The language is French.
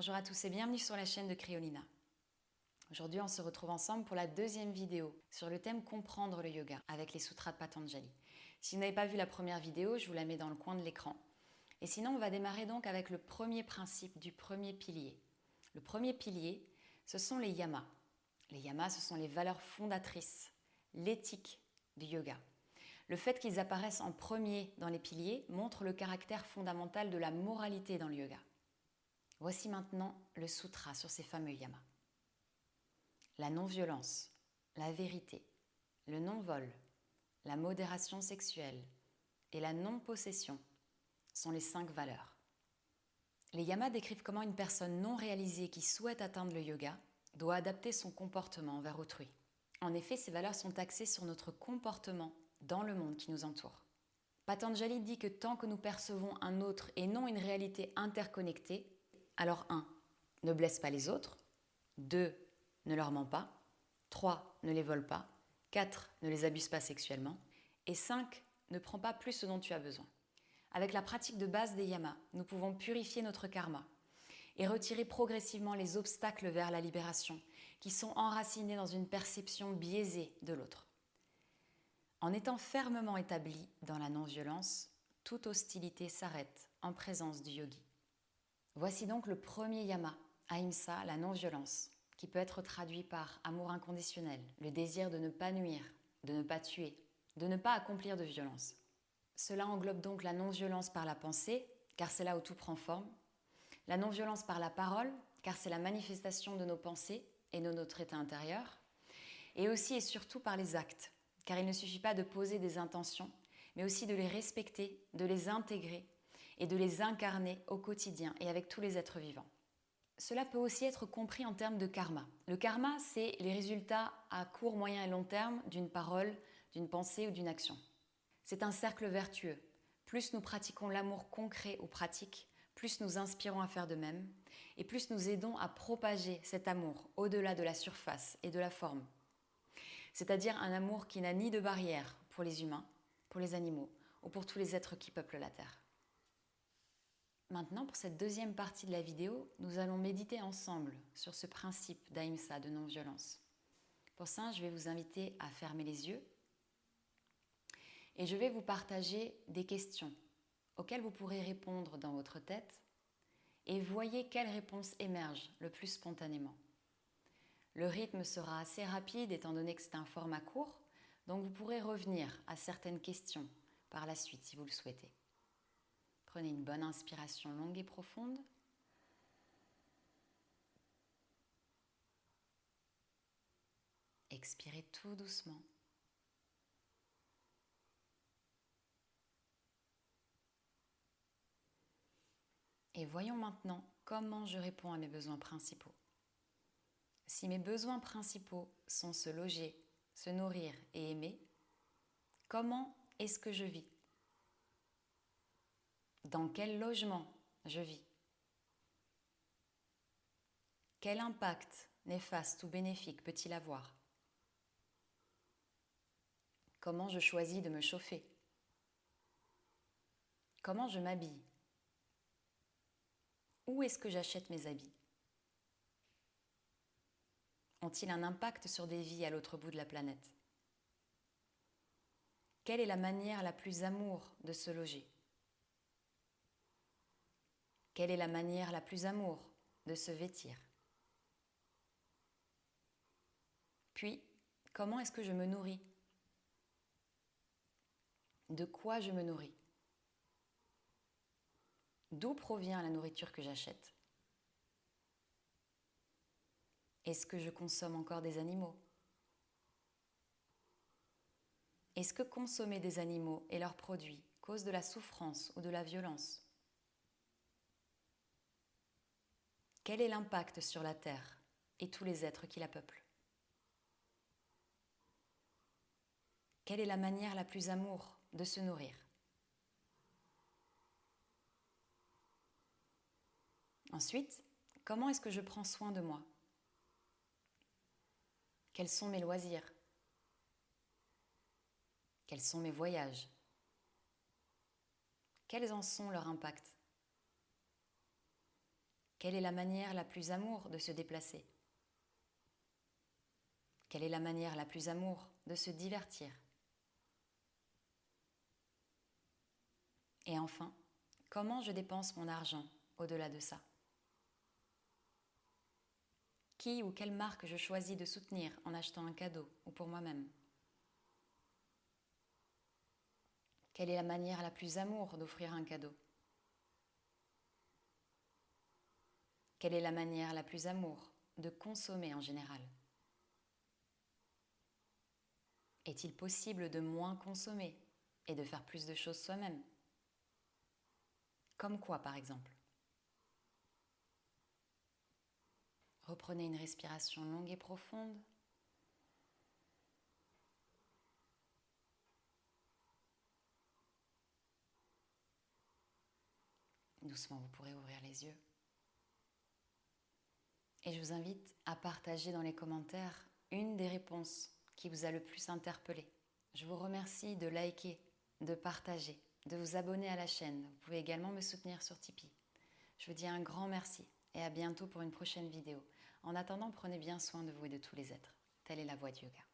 Bonjour à tous et bienvenue sur la chaîne de Cryolina. Aujourd'hui, on se retrouve ensemble pour la deuxième vidéo sur le thème Comprendre le yoga avec les sutras de Patanjali. Si vous n'avez pas vu la première vidéo, je vous la mets dans le coin de l'écran. Et sinon, on va démarrer donc avec le premier principe du premier pilier. Le premier pilier, ce sont les yamas. Les yamas, ce sont les valeurs fondatrices, l'éthique du yoga. Le fait qu'ils apparaissent en premier dans les piliers montre le caractère fondamental de la moralité dans le yoga. Voici maintenant le sutra sur ces fameux yamas la non-violence, la vérité, le non-vol, la modération sexuelle et la non-possession sont les cinq valeurs. Les yamas décrivent comment une personne non réalisée qui souhaite atteindre le yoga doit adapter son comportement envers autrui. En effet, ces valeurs sont axées sur notre comportement dans le monde qui nous entoure. Patanjali dit que tant que nous percevons un autre et non une réalité interconnectée, alors 1. Ne blesse pas les autres. 2 ne leur ment pas. 3. Ne les vole pas. 4. Ne les abuse pas sexuellement. Et 5. Ne prends pas plus ce dont tu as besoin. Avec la pratique de base des yamas, nous pouvons purifier notre karma et retirer progressivement les obstacles vers la libération qui sont enracinés dans une perception biaisée de l'autre. En étant fermement établi dans la non-violence, toute hostilité s'arrête en présence du yogi. Voici donc le premier yama, ahimsa, la non-violence, qui peut être traduit par amour inconditionnel, le désir de ne pas nuire, de ne pas tuer, de ne pas accomplir de violence. Cela englobe donc la non-violence par la pensée, car c'est là où tout prend forme, la non-violence par la parole, car c'est la manifestation de nos pensées et de notre état intérieur, et aussi et surtout par les actes, car il ne suffit pas de poser des intentions, mais aussi de les respecter, de les intégrer et de les incarner au quotidien et avec tous les êtres vivants. Cela peut aussi être compris en termes de karma. Le karma, c'est les résultats à court, moyen et long terme d'une parole, d'une pensée ou d'une action. C'est un cercle vertueux. Plus nous pratiquons l'amour concret ou pratique, plus nous inspirons à faire de même, et plus nous aidons à propager cet amour au-delà de la surface et de la forme. C'est-à-dire un amour qui n'a ni de barrière pour les humains, pour les animaux ou pour tous les êtres qui peuplent la Terre. Maintenant, pour cette deuxième partie de la vidéo, nous allons méditer ensemble sur ce principe d'Aïmsa, de non-violence. Pour ça, je vais vous inviter à fermer les yeux et je vais vous partager des questions auxquelles vous pourrez répondre dans votre tête et voyez quelles réponses émergent le plus spontanément. Le rythme sera assez rapide étant donné que c'est un format court, donc vous pourrez revenir à certaines questions par la suite si vous le souhaitez. Prenez une bonne inspiration longue et profonde. Expirez tout doucement. Et voyons maintenant comment je réponds à mes besoins principaux. Si mes besoins principaux sont se loger, se nourrir et aimer, comment est-ce que je vis? Dans quel logement je vis. Quel impact néfaste ou bénéfique peut-il avoir? Comment je choisis de me chauffer? Comment je m'habille? Où est-ce que j'achète mes habits? Ont-ils un impact sur des vies à l'autre bout de la planète? Quelle est la manière la plus amour de se loger? Quelle est la manière la plus amour de se vêtir? Puis, comment est-ce que je me nourris? De quoi je me nourris? D'où provient la nourriture que j'achète? Est-ce que je consomme encore des animaux? Est-ce que consommer des animaux et leurs produits cause de la souffrance ou de la violence? Quel est l'impact sur la Terre et tous les êtres qui la peuplent Quelle est la manière la plus amour de se nourrir Ensuite, comment est-ce que je prends soin de moi Quels sont mes loisirs Quels sont mes voyages Quels en sont leurs impacts Quelle est la manière la plus amour de se déplacer? Quelle est la manière la plus amour de se divertir? Et enfin, comment je dépense mon argent au-delà de ça? Qui ou quelle marque je choisis de soutenir en achetant un cadeau ou pour moi-même? Quelle est la manière la plus amour d'offrir un cadeau? Quelle est la manière la plus amour de consommer en général? Est-il possible de moins consommer et de faire plus de choses soi-même? Comme quoi par exemple? Reprenez une respiration longue et profonde. Doucement, vous pourrez ouvrir les yeux. Et je vous invite à partager dans les commentaires une des réponses qui vous a le plus interpellé. Je vous remercie de liker, de partager, de vous abonner à la chaîne. Vous pouvez également me soutenir sur Tipeee. Je vous dis un grand merci et à bientôt pour une prochaine vidéo. En attendant, prenez bien soin de vous et de tous les êtres. Telle est la voie du yoga.